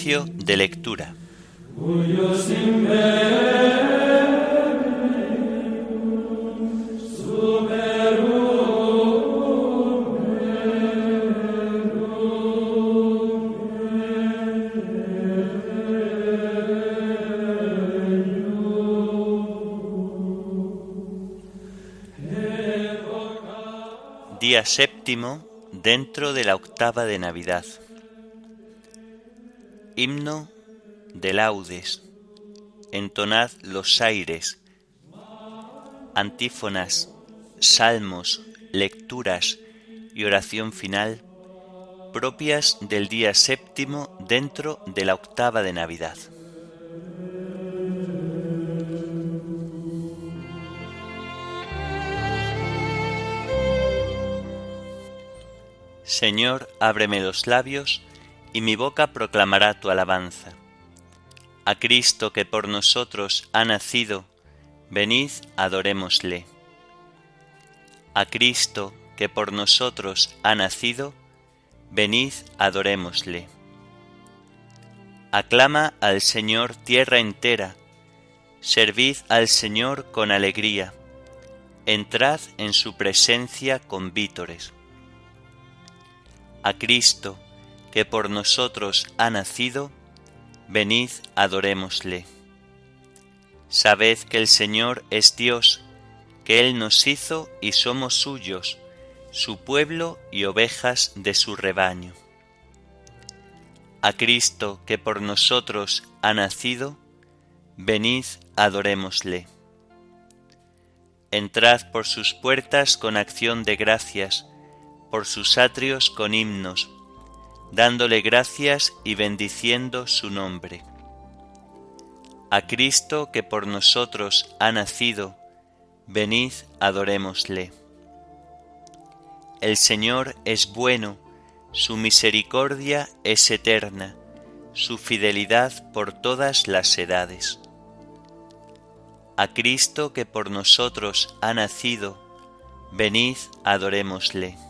De lectura. Día séptimo dentro de la octava de Navidad. Himno de laudes. Entonad los aires. Antífonas, salmos, lecturas y oración final propias del día séptimo dentro de la octava de Navidad. Señor, ábreme los labios, y mi boca proclamará tu alabanza. A Cristo que por nosotros ha nacido, venid, adorémosle. A Cristo que por nosotros ha nacido, venid, adorémosle. Aclama al Señor tierra entera, servid al Señor con alegría, entrad en su presencia con vítores a Cristo, que por nosotros ha nacido, venid adorémosle. Sabed que el Señor es Dios, que Él nos hizo y somos suyos, su pueblo y ovejas de su rebaño. A Cristo, que por nosotros ha nacido, venid adorémosle. Entrad por sus puertas con acción de gracias, por sus atrios con himnos, dándole gracias y bendiciendo su nombre. A Cristo que por nosotros ha nacido, venid adorémosle. El Señor es bueno, su misericordia es eterna, su fidelidad por todas las edades. A Cristo que por nosotros ha nacido, venid adorémosle.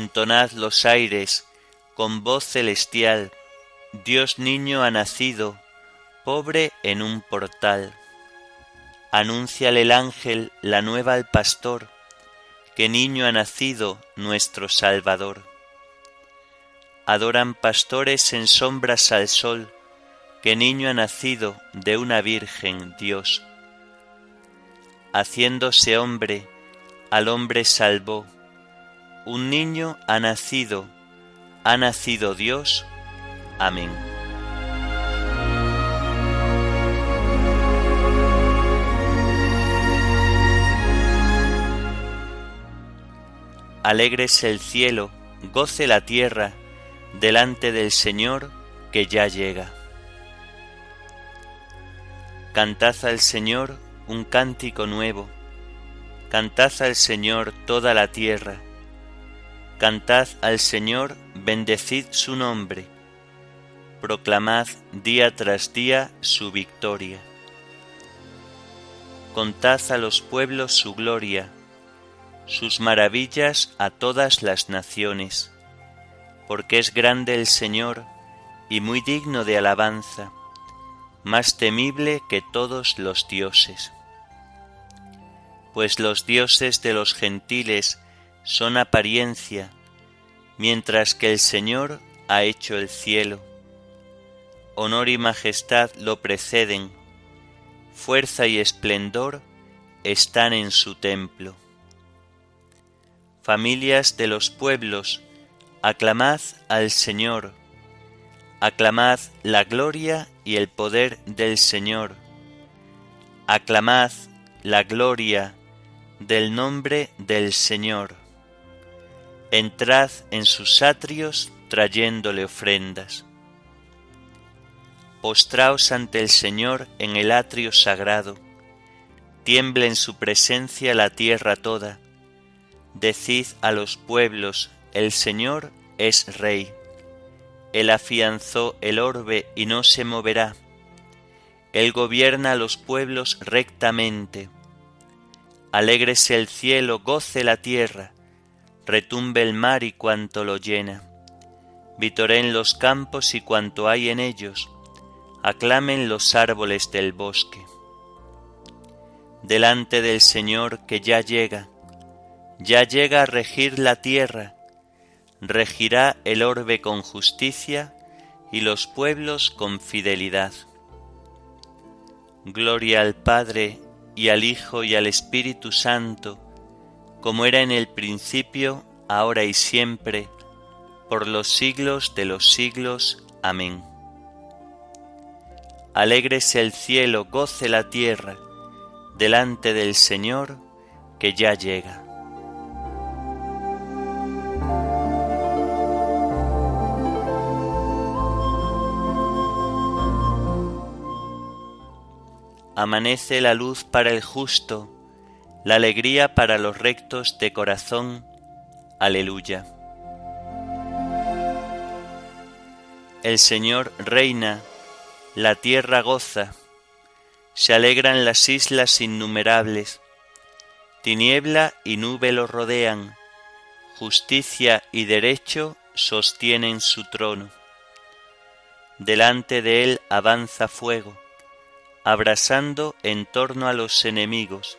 Entonad los aires con voz celestial, Dios niño ha nacido, pobre en un portal. Anúnciale el ángel la nueva al pastor, que niño ha nacido nuestro Salvador. Adoran pastores en sombras al sol, que niño ha nacido de una virgen Dios. Haciéndose hombre, al hombre salvó un niño ha nacido, ha nacido Dios. Amén. Alegres el cielo, goce la tierra, delante del Señor que ya llega. Cantad al Señor un cántico nuevo, cantad al Señor toda la tierra Cantad al Señor, bendecid su nombre, proclamad día tras día su victoria. Contad a los pueblos su gloria, sus maravillas a todas las naciones, porque es grande el Señor y muy digno de alabanza, más temible que todos los dioses. Pues los dioses de los gentiles son apariencia, mientras que el Señor ha hecho el cielo. Honor y majestad lo preceden, fuerza y esplendor están en su templo. Familias de los pueblos, aclamad al Señor, aclamad la gloria y el poder del Señor, aclamad la gloria del nombre del Señor entrad en sus atrios trayéndole ofrendas. Postraos ante el Señor en el atrio sagrado, tiembla en su presencia la tierra toda, decid a los pueblos, el Señor es Rey. Él afianzó el orbe y no se moverá. Él gobierna a los pueblos rectamente. Alégrese el cielo, goce la tierra, retumbe el mar y cuanto lo llena. Vitoreen los campos y cuanto hay en ellos, aclamen los árboles del bosque. Delante del Señor que ya llega, ya llega a regir la tierra, regirá el orbe con justicia y los pueblos con fidelidad. Gloria al Padre y al Hijo y al Espíritu Santo, como era en el principio, ahora y siempre, por los siglos de los siglos. Amén. Alégrese el cielo, goce la tierra, delante del Señor que ya llega. Amanece la luz para el justo, la alegría para los rectos de corazón. Aleluya. El Señor reina, la tierra goza, se alegran las islas innumerables, tiniebla y nube lo rodean, justicia y derecho sostienen su trono. Delante de él avanza fuego, abrasando en torno a los enemigos.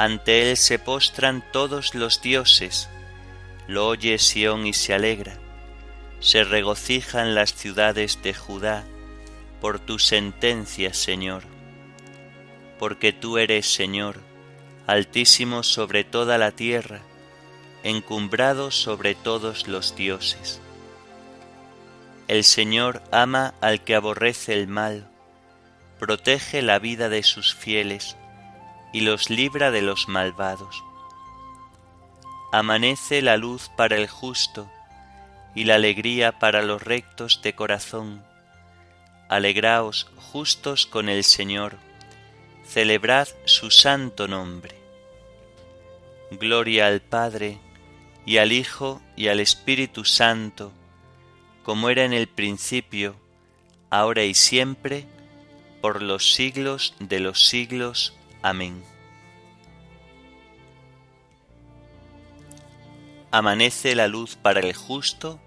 Ante él se postran todos los dioses, lo oye Sión y se alegra. Se regocijan las ciudades de Judá por tu sentencia, Señor. Porque tú eres, Señor, altísimo sobre toda la tierra, encumbrado sobre todos los dioses. El Señor ama al que aborrece el mal, protege la vida de sus fieles y los libra de los malvados. Amanece la luz para el justo y la alegría para los rectos de corazón. Alegraos justos con el Señor, celebrad su santo nombre. Gloria al Padre, y al Hijo, y al Espíritu Santo, como era en el principio, ahora y siempre, por los siglos de los siglos. Amén. Amanece la luz para el justo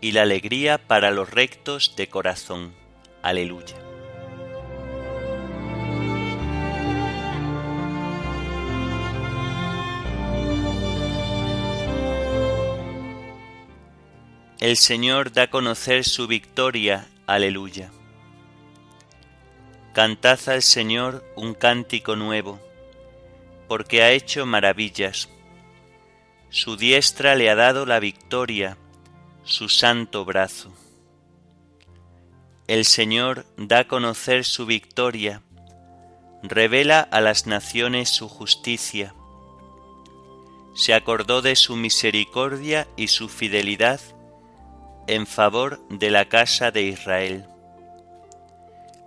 y la alegría para los rectos de corazón. Aleluya. El Señor da a conocer su victoria. Aleluya. Cantad al Señor un cántico nuevo, porque ha hecho maravillas. Su diestra le ha dado la victoria, su santo brazo. El Señor da a conocer su victoria, revela a las naciones su justicia. Se acordó de su misericordia y su fidelidad en favor de la casa de Israel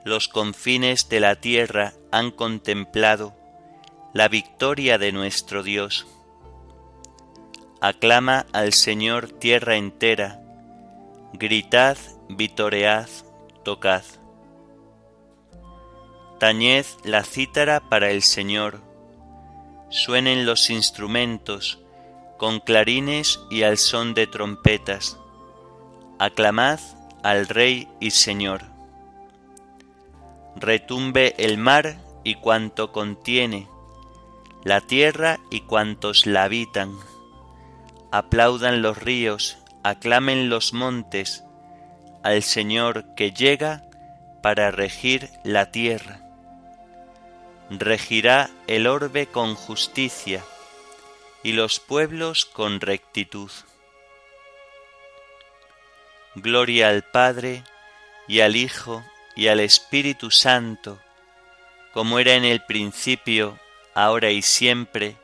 los confines de la tierra han contemplado la victoria de nuestro Dios. Aclama al Señor tierra entera, gritad, vitoread, tocad. Tañed la cítara para el Señor, suenen los instrumentos con clarines y al son de trompetas. Aclamad al Rey y Señor retumbe el mar y cuanto contiene, la tierra y cuantos la habitan. Aplaudan los ríos, aclamen los montes, al Señor que llega para regir la tierra. Regirá el orbe con justicia y los pueblos con rectitud. Gloria al Padre y al Hijo y al Espíritu Santo, como era en el principio, ahora y siempre,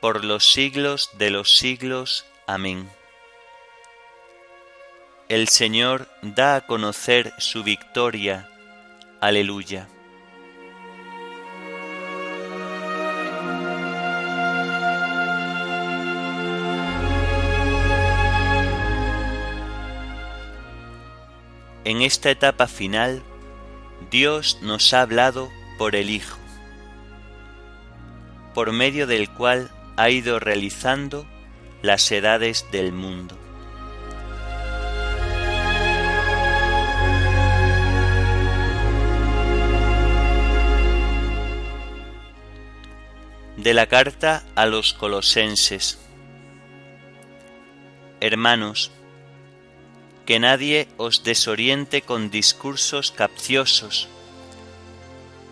por los siglos de los siglos. Amén. El Señor da a conocer su victoria. Aleluya. En esta etapa final, Dios nos ha hablado por el Hijo, por medio del cual ha ido realizando las edades del mundo. De la carta a los colosenses Hermanos, que nadie os desoriente con discursos capciosos,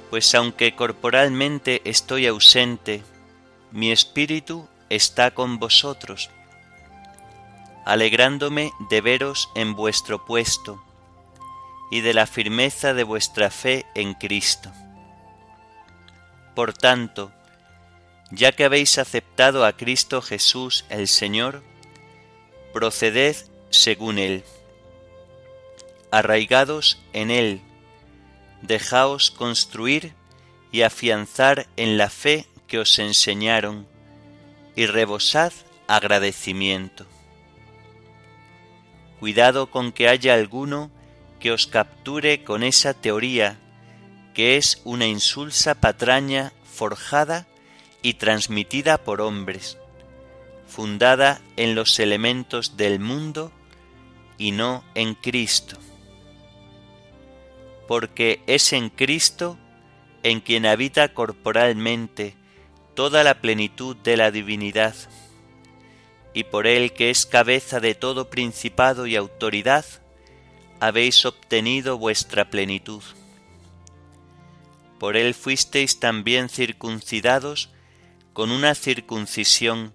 pues aunque corporalmente estoy ausente, mi espíritu está con vosotros, alegrándome de veros en vuestro puesto y de la firmeza de vuestra fe en Cristo. Por tanto, ya que habéis aceptado a Cristo Jesús el Señor, proceded según Él. Arraigados en Él, dejaos construir y afianzar en la fe que os enseñaron y rebosad agradecimiento. Cuidado con que haya alguno que os capture con esa teoría que es una insulsa patraña forjada y transmitida por hombres, fundada en los elementos del mundo y no en Cristo. Porque es en Cristo en quien habita corporalmente toda la plenitud de la divinidad, y por él que es cabeza de todo principado y autoridad, habéis obtenido vuestra plenitud. Por él fuisteis también circuncidados con una circuncisión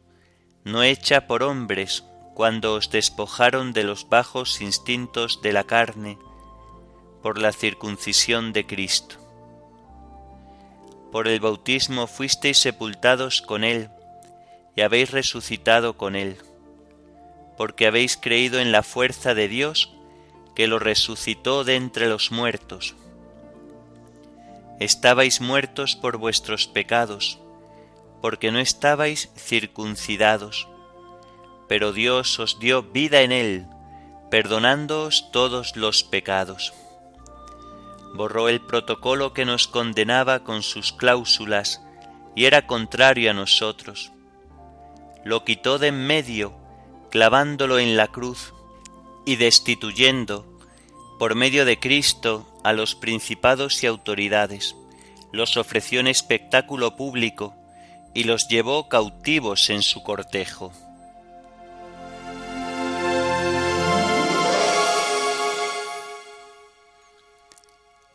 no hecha por hombres cuando os despojaron de los bajos instintos de la carne por la circuncisión de Cristo por el bautismo fuisteis sepultados con Él y habéis resucitado con Él, porque habéis creído en la fuerza de Dios que lo resucitó de entre los muertos. Estabais muertos por vuestros pecados, porque no estabais circuncidados, pero Dios os dio vida en Él, perdonándoos todos los pecados borró el protocolo que nos condenaba con sus cláusulas y era contrario a nosotros. Lo quitó de en medio, clavándolo en la cruz y destituyendo, por medio de Cristo, a los principados y autoridades, los ofreció en espectáculo público y los llevó cautivos en su cortejo.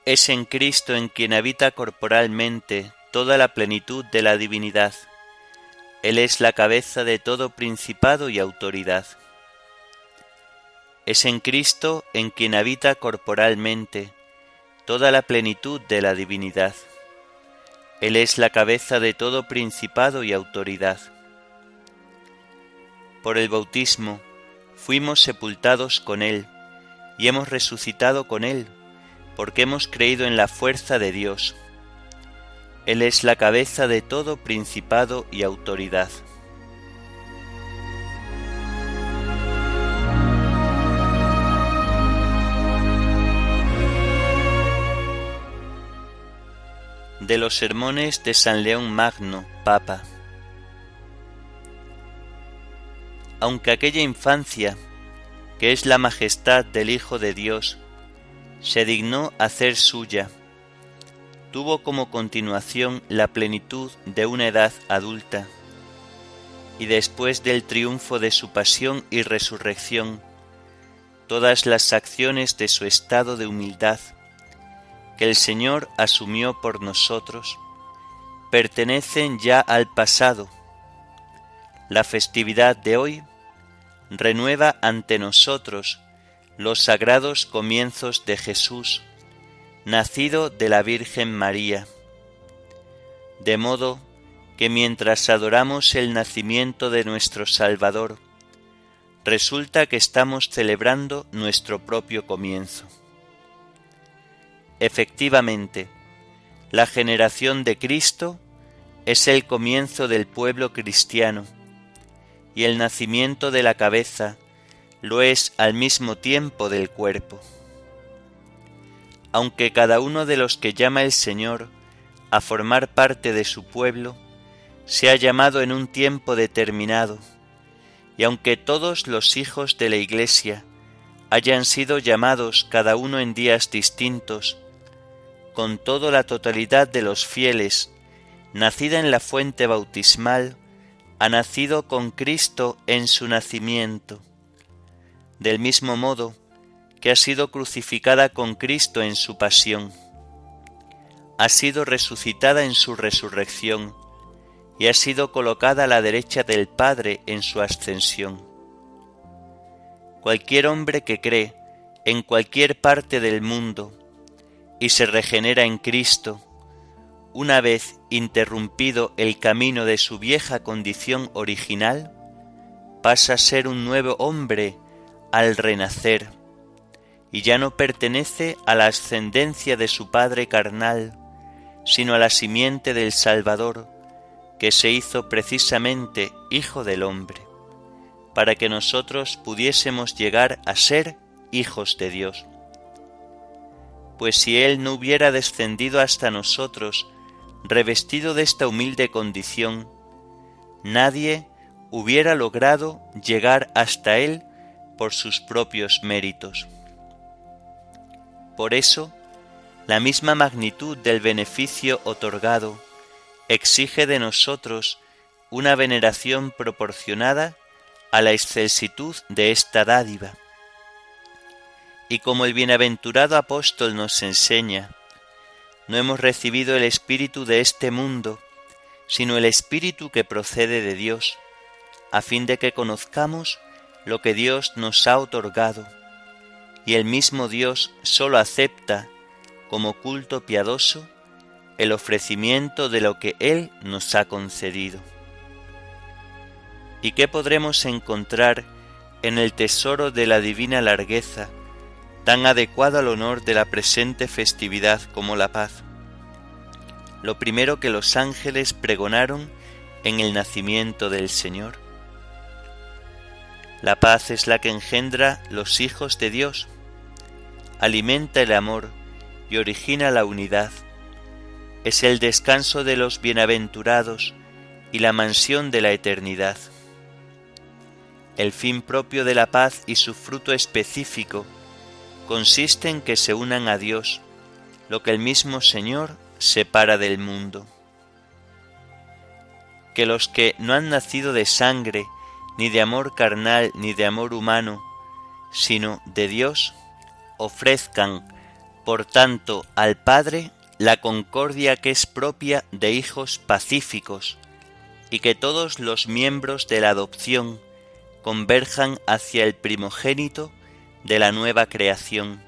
Es en Cristo en quien habita corporalmente toda la plenitud de la divinidad. Él es la cabeza de todo principado y autoridad. Es en Cristo en quien habita corporalmente toda la plenitud de la divinidad. Él es la cabeza de todo principado y autoridad. Por el bautismo fuimos sepultados con Él y hemos resucitado con Él porque hemos creído en la fuerza de Dios. Él es la cabeza de todo principado y autoridad. De los sermones de San León Magno, Papa. Aunque aquella infancia, que es la majestad del Hijo de Dios, se dignó hacer suya. Tuvo como continuación la plenitud de una edad adulta, y después del triunfo de su pasión y resurrección, todas las acciones de su estado de humildad, que el Señor asumió por nosotros, pertenecen ya al pasado. La festividad de hoy renueva ante nosotros los sagrados comienzos de Jesús, nacido de la Virgen María. De modo que mientras adoramos el nacimiento de nuestro Salvador, resulta que estamos celebrando nuestro propio comienzo. Efectivamente, la generación de Cristo es el comienzo del pueblo cristiano, y el nacimiento de la cabeza lo es al mismo tiempo del cuerpo. Aunque cada uno de los que llama el Señor a formar parte de su pueblo, se ha llamado en un tiempo determinado, y aunque todos los hijos de la Iglesia hayan sido llamados cada uno en días distintos, con toda la totalidad de los fieles, nacida en la fuente bautismal, ha nacido con Cristo en su nacimiento. Del mismo modo que ha sido crucificada con Cristo en su pasión, ha sido resucitada en su resurrección y ha sido colocada a la derecha del Padre en su ascensión. Cualquier hombre que cree en cualquier parte del mundo y se regenera en Cristo, una vez interrumpido el camino de su vieja condición original, pasa a ser un nuevo hombre al renacer, y ya no pertenece a la ascendencia de su padre carnal, sino a la simiente del Salvador, que se hizo precisamente Hijo del hombre, para que nosotros pudiésemos llegar a ser hijos de Dios. Pues si Él no hubiera descendido hasta nosotros, revestido de esta humilde condición, nadie hubiera logrado llegar hasta Él por sus propios méritos. Por eso, la misma magnitud del beneficio otorgado exige de nosotros una veneración proporcionada a la excelsitud de esta dádiva. Y como el bienaventurado apóstol nos enseña, no hemos recibido el espíritu de este mundo, sino el espíritu que procede de Dios, a fin de que conozcamos lo que Dios nos ha otorgado, y el mismo Dios sólo acepta como culto piadoso el ofrecimiento de lo que Él nos ha concedido. ¿Y qué podremos encontrar en el tesoro de la divina largueza, tan adecuado al honor de la presente festividad como la paz? Lo primero que los ángeles pregonaron en el nacimiento del Señor. La paz es la que engendra los hijos de Dios, alimenta el amor y origina la unidad es el descanso de los bienaventurados y la mansión de la eternidad. El fin propio de la paz y su fruto específico consiste en que se unan a Dios, lo que el mismo Señor separa del mundo. Que los que no han nacido de sangre, ni de amor carnal, ni de amor humano, sino de Dios, ofrezcan, por tanto, al Padre la concordia que es propia de hijos pacíficos, y que todos los miembros de la adopción converjan hacia el primogénito de la nueva creación,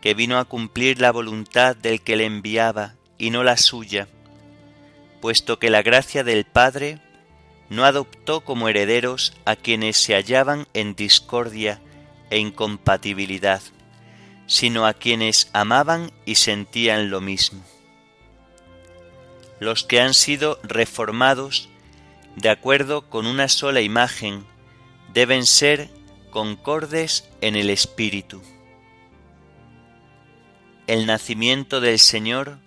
que vino a cumplir la voluntad del que le enviaba y no la suya, puesto que la gracia del Padre no adoptó como herederos a quienes se hallaban en discordia e incompatibilidad, sino a quienes amaban y sentían lo mismo. Los que han sido reformados de acuerdo con una sola imagen deben ser concordes en el Espíritu. El nacimiento del Señor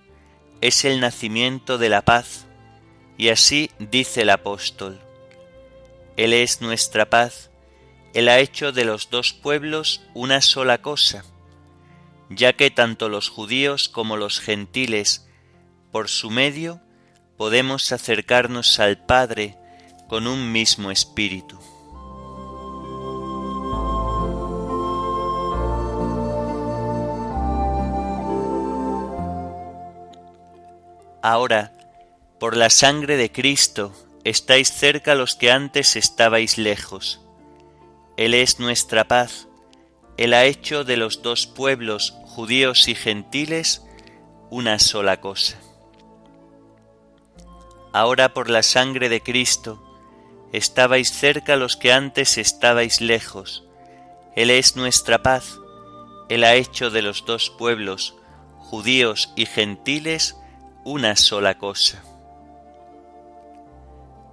es el nacimiento de la paz, y así dice el apóstol, Él es nuestra paz, Él ha hecho de los dos pueblos una sola cosa, ya que tanto los judíos como los gentiles, por su medio, podemos acercarnos al Padre con un mismo espíritu. Ahora, por la sangre de Cristo, estáis cerca los que antes estabais lejos. Él es nuestra paz. Él ha hecho de los dos pueblos, judíos y gentiles, una sola cosa. Ahora por la sangre de Cristo, estabais cerca los que antes estabais lejos. Él es nuestra paz. Él ha hecho de los dos pueblos, judíos y gentiles, una sola cosa.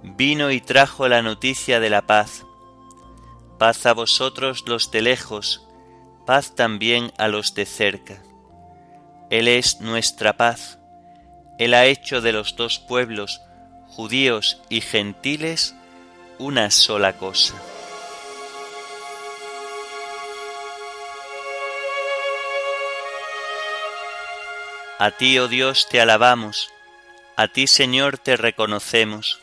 Vino y trajo la noticia de la paz. Paz a vosotros los de lejos, paz también a los de cerca. Él es nuestra paz. Él ha hecho de los dos pueblos, judíos y gentiles, una sola cosa. A ti, oh Dios, te alabamos, a ti, Señor, te reconocemos,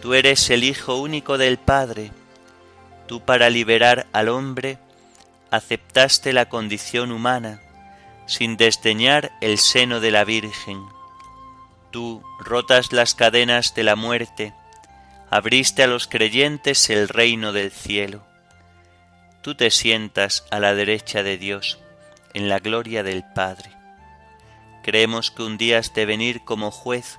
tú eres el Hijo único del Padre, tú para liberar al hombre aceptaste la condición humana, sin desdeñar el seno de la Virgen. Tú rotas las cadenas de la muerte, abriste a los creyentes el reino del cielo. Tú te sientas a la derecha de Dios, en la gloria del Padre. Creemos que un día has de venir como juez.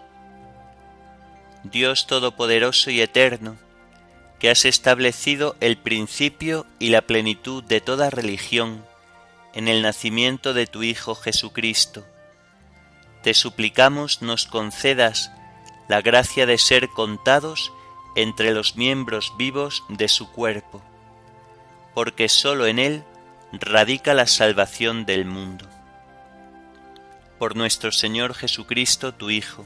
Dios Todopoderoso y Eterno, que has establecido el principio y la plenitud de toda religión en el nacimiento de tu Hijo Jesucristo, te suplicamos nos concedas la gracia de ser contados entre los miembros vivos de su cuerpo, porque sólo en él radica la salvación del mundo. Por nuestro Señor Jesucristo, tu Hijo,